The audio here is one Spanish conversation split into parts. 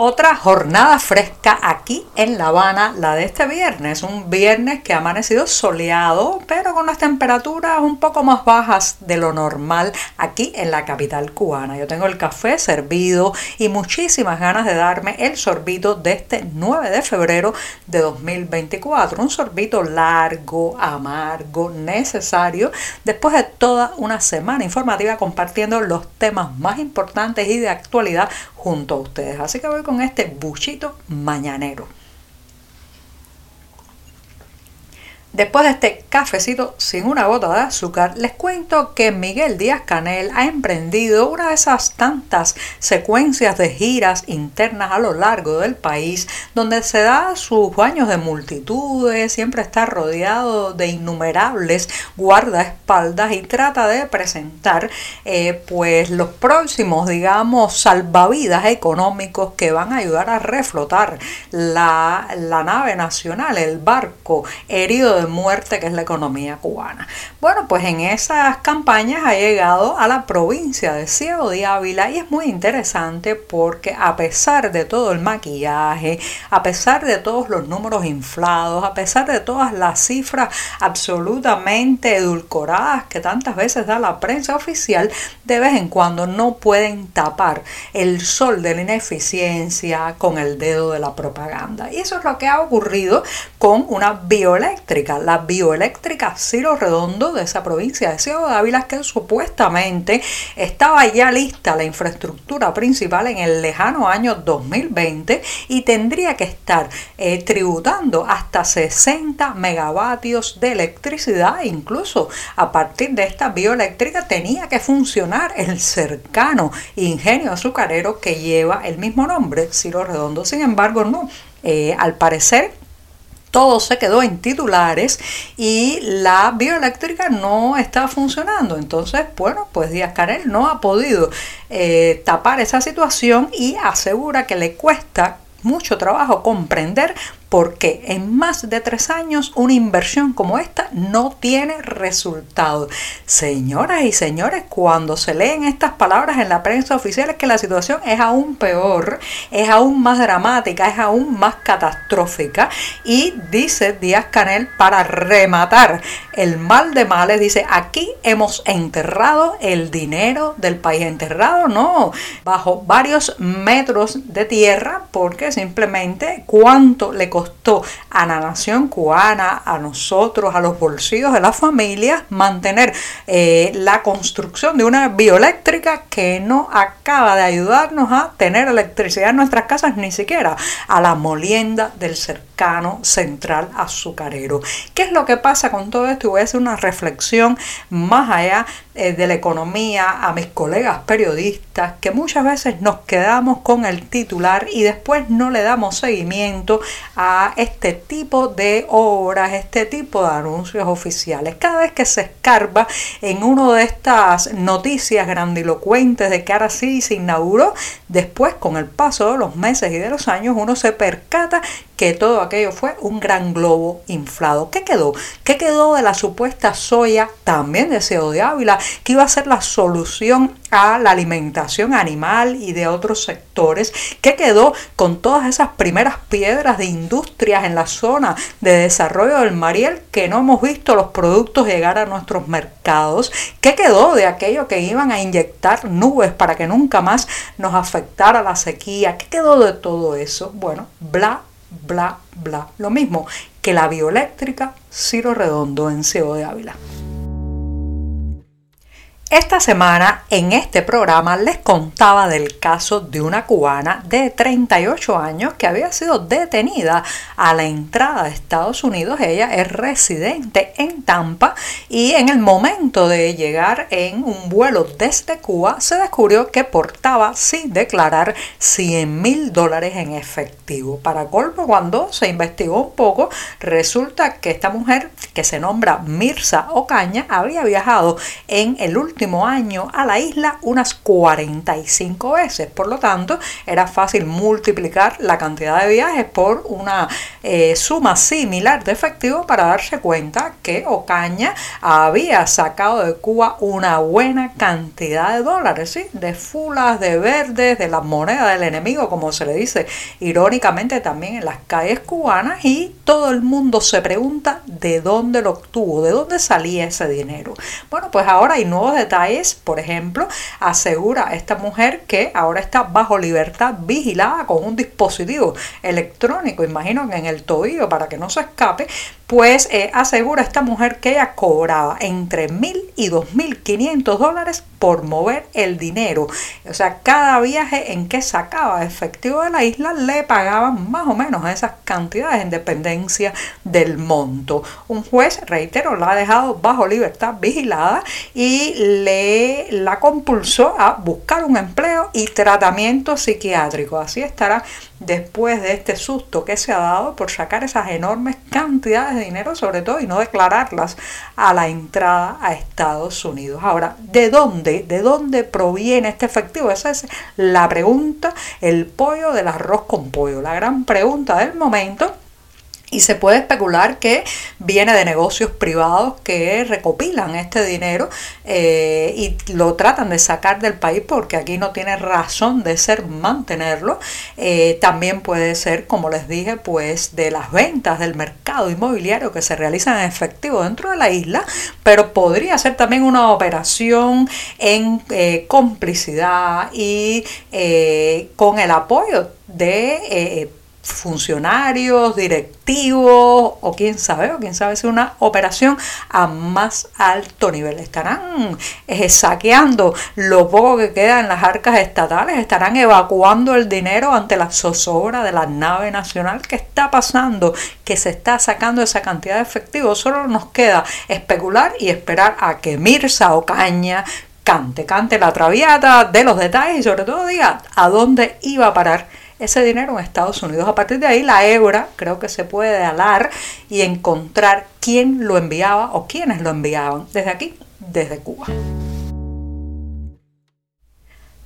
Otra jornada fresca aquí en La Habana, la de este viernes. Un viernes que ha amanecido soleado, pero con las temperaturas un poco más bajas de lo normal aquí en la capital cubana. Yo tengo el café servido y muchísimas ganas de darme el sorbito de este 9 de febrero de 2024. Un sorbito largo, amargo, necesario, después de toda una semana informativa compartiendo los temas más importantes y de actualidad junto a ustedes. Así que voy con este buchito mañanero. Después de este cafecito sin una gota de azúcar, les cuento que Miguel Díaz Canel ha emprendido una de esas tantas secuencias de giras internas a lo largo del país, donde se da sus baños de multitudes, siempre está rodeado de innumerables guardaespaldas y trata de presentar eh, pues los próximos, digamos, salvavidas económicos que van a ayudar a reflotar la, la nave nacional, el barco herido de muerte que es la economía cubana. Bueno, pues en esas campañas ha llegado a la provincia de Ciego de Ávila y es muy interesante porque a pesar de todo el maquillaje, a pesar de todos los números inflados, a pesar de todas las cifras absolutamente edulcoradas que tantas veces da la prensa oficial, de vez en cuando no pueden tapar el sol de la ineficiencia con el dedo de la propaganda. Y eso es lo que ha ocurrido con una bioeléctrica la bioeléctrica Ciro Redondo de esa provincia de Ciudad de Ávila, que supuestamente estaba ya lista la infraestructura principal en el lejano año 2020 y tendría que estar eh, tributando hasta 60 megavatios de electricidad. Incluso a partir de esta bioeléctrica tenía que funcionar el cercano ingenio azucarero que lleva el mismo nombre, Ciro Redondo. Sin embargo, no. Eh, al parecer todo se quedó en titulares y la bioeléctrica no está funcionando. Entonces, bueno, pues Díaz Canel no ha podido eh, tapar esa situación y asegura que le cuesta mucho trabajo comprender porque en más de tres años una inversión como esta no tiene resultado. Señoras y señores, cuando se leen estas palabras en la prensa oficial es que la situación es aún peor, es aún más dramática, es aún más catastrófica y dice Díaz Canel para rematar el mal de males, dice aquí hemos enterrado el dinero del país, enterrado no, bajo varios metros de tierra porque simplemente cuánto le costó a la nación cubana, a nosotros, a los bolsillos de las familias, mantener eh, la construcción de una bioeléctrica que no acaba de ayudarnos a tener electricidad en nuestras casas, ni siquiera a la molienda del cercano central azucarero. ¿Qué es lo que pasa con todo esto? Y voy a hacer una reflexión más allá eh, de la economía, a mis colegas periodistas, que muchas veces nos quedamos con el titular y después no le damos seguimiento a este tipo de obras, este tipo de anuncios oficiales. Cada vez que se escarba en una de estas noticias grandilocuentes de que ahora sí se inauguró, después con el paso de los meses y de los años uno se percata que todo aquello fue un gran globo inflado. ¿Qué quedó? ¿Qué quedó de la supuesta soya también de CEO de Ávila que iba a ser la solución a la alimentación animal y de otros sectores? ¿Qué quedó con todas esas primeras piedras de industrias en la zona de desarrollo del Mariel que no hemos visto los productos llegar a nuestros mercados? ¿Qué quedó de aquello que iban a inyectar nubes para que nunca más nos afectara la sequía? ¿Qué quedó de todo eso? Bueno, bla, bla, bla. Lo mismo que la bioeléctrica Ciro Redondo en CEO de Ávila. Esta semana en este programa les contaba del caso de una cubana de 38 años que había sido detenida a la entrada de Estados Unidos. Ella es residente en Tampa y en el momento de llegar en un vuelo desde Cuba se descubrió que portaba sin declarar 100 mil dólares en efectivo. Para colmo, cuando se investigó un poco, resulta que esta mujer que se nombra Mirza Ocaña había viajado en el último último año a la isla unas 45 veces. Por lo tanto, era fácil multiplicar la cantidad de viajes por una eh, suma similar de efectivo para darse cuenta que Ocaña había sacado de Cuba una buena cantidad de dólares, ¿sí? de fulas, de verdes, de la moneda del enemigo, como se le dice irónicamente también en las calles cubanas, y todo el mundo se pregunta de dónde lo obtuvo, de dónde salía ese dinero. Bueno, pues ahora hay nuevos detalles, por ejemplo, asegura esta mujer que ahora está bajo libertad vigilada con un dispositivo electrónico, imagino que en el tobillo para que no se escape, pues eh, asegura esta mujer que ella cobraba entre mil y dos mil quinientos dólares por mover el dinero. O sea, cada viaje en que sacaba efectivo de la isla le pagaban más o menos esas cantidades en dependencia del monto. Un juez, reitero, la ha dejado bajo libertad vigilada y le la compulsó a buscar un empleo y tratamiento psiquiátrico. Así estará después de este susto que se ha dado por sacar esas enormes cantidades de dinero, sobre todo, y no declararlas a la entrada a Estados Unidos. Ahora, ¿de dónde? ¿De dónde proviene este efectivo? Esa es la pregunta, el pollo del arroz con pollo, la gran pregunta del momento y se puede especular que viene de negocios privados que recopilan este dinero eh, y lo tratan de sacar del país porque aquí no tiene razón de ser mantenerlo. Eh, también puede ser, como les dije, pues de las ventas del mercado inmobiliario que se realizan en efectivo dentro de la isla, pero podría ser también una operación en eh, complicidad y con el apoyo de funcionarios, directivos o quién sabe, o quién sabe si una operación a más alto nivel. Estarán saqueando lo poco que queda en las arcas estatales, estarán evacuando el dinero ante la zozobra de la nave nacional. ¿Qué está pasando? Que se está sacando esa cantidad de efectivo. Solo nos queda especular y esperar a que Mirza Ocaña cante, cante la traviata de los detalles y sobre todo diga a dónde iba a parar ese dinero en Estados Unidos. A partir de ahí, la hebra creo que se puede alar y encontrar quién lo enviaba o quiénes lo enviaban desde aquí, desde Cuba.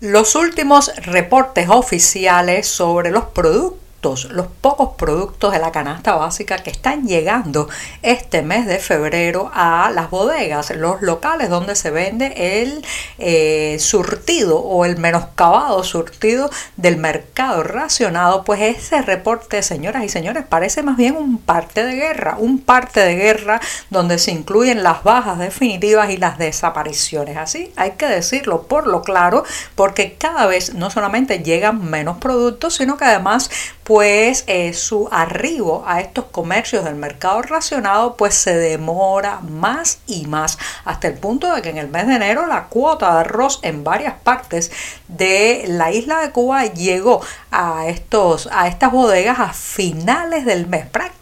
Los últimos reportes oficiales sobre los productos los pocos productos de la canasta básica que están llegando este mes de febrero a las bodegas, los locales donde se vende el eh, surtido o el menoscabado surtido del mercado racionado, pues ese reporte, señoras y señores, parece más bien un parte de guerra, un parte de guerra donde se incluyen las bajas definitivas y las desapariciones. Así hay que decirlo por lo claro, porque cada vez no solamente llegan menos productos, sino que además pues eh, su arribo a estos comercios del mercado racionado pues se demora más y más hasta el punto de que en el mes de enero la cuota de arroz en varias partes de la isla de Cuba llegó a estos a estas bodegas a finales del mes prácticamente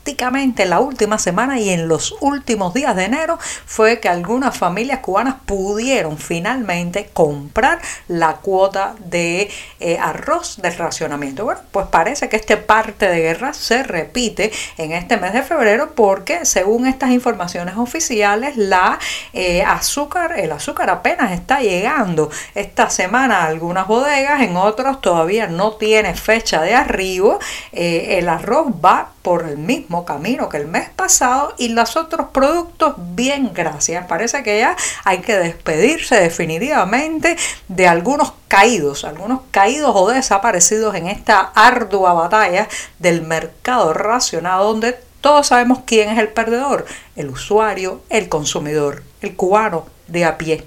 la última semana y en los últimos días de enero fue que algunas familias cubanas pudieron finalmente comprar la cuota de eh, arroz del racionamiento. Bueno pues parece que este parte de guerra se repite en este mes de febrero porque según estas informaciones oficiales la eh, azúcar, el azúcar apenas está llegando esta semana a algunas bodegas, en otros todavía no tiene fecha de arribo, eh, el arroz va por el mismo camino que el mes pasado y los otros productos bien gracias. Parece que ya hay que despedirse definitivamente de algunos caídos, algunos caídos o desaparecidos en esta ardua batalla del mercado racionado donde todos sabemos quién es el perdedor, el usuario, el consumidor, el cubano de a pie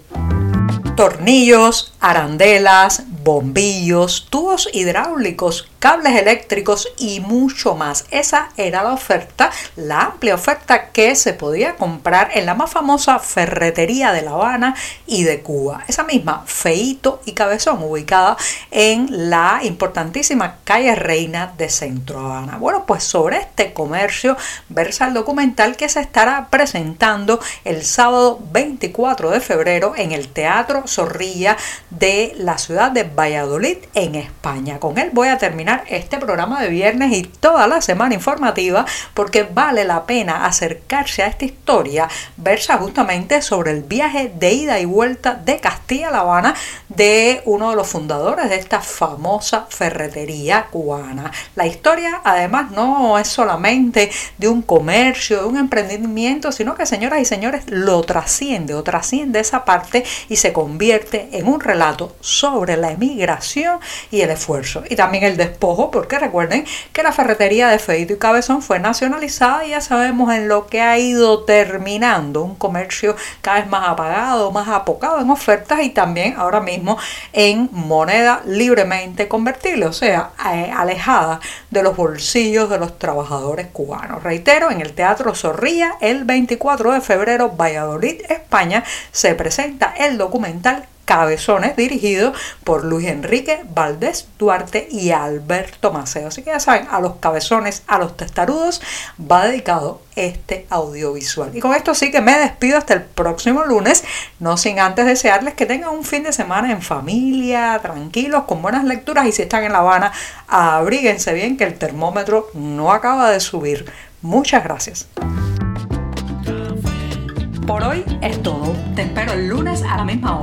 tornillos, arandelas, bombillos, tubos hidráulicos, cables eléctricos y mucho más. Esa era la oferta, la amplia oferta que se podía comprar en la más famosa ferretería de La Habana y de Cuba. Esa misma, Feito y Cabezón, ubicada en la importantísima calle Reina de Centro Habana. Bueno, pues sobre este comercio versa el documental que se estará presentando el sábado 24 de febrero en el Teatro Zorrilla de la ciudad de Valladolid en España. Con él voy a terminar este programa de viernes y toda la semana informativa porque vale la pena acercarse a esta historia, versa justamente sobre el viaje de ida y vuelta de Castilla La Habana de uno de los fundadores de esta famosa ferretería cubana. La historia además no es solamente de un comercio, de un emprendimiento, sino que señoras y señores lo trasciende o trasciende esa parte y se convierte en un relato sobre la emigración y el esfuerzo. Y también el despojo, porque recuerden que la ferretería de Feito y Cabezón fue nacionalizada y ya sabemos en lo que ha ido terminando, un comercio cada vez más apagado, más apocado en ofertas y también ahora mismo en moneda libremente convertible, o sea, eh, alejada de los bolsillos de los trabajadores cubanos. Reitero, en el Teatro Zorrilla, el 24 de febrero, Valladolid, España, se presenta el documental Cabezones, dirigido por Luis Enrique Valdés Duarte y Alberto Maceo. Así que ya saben, a los cabezones, a los testarudos, va dedicado este audiovisual. Y con esto sí que me despido hasta el próximo lunes, no sin antes desearles que tengan un fin de semana en familia, tranquilos, con buenas lecturas y si están en La Habana, abríguense bien que el termómetro no acaba de subir. Muchas gracias. Por hoy es todo. Te espero el lunes a la misma hora.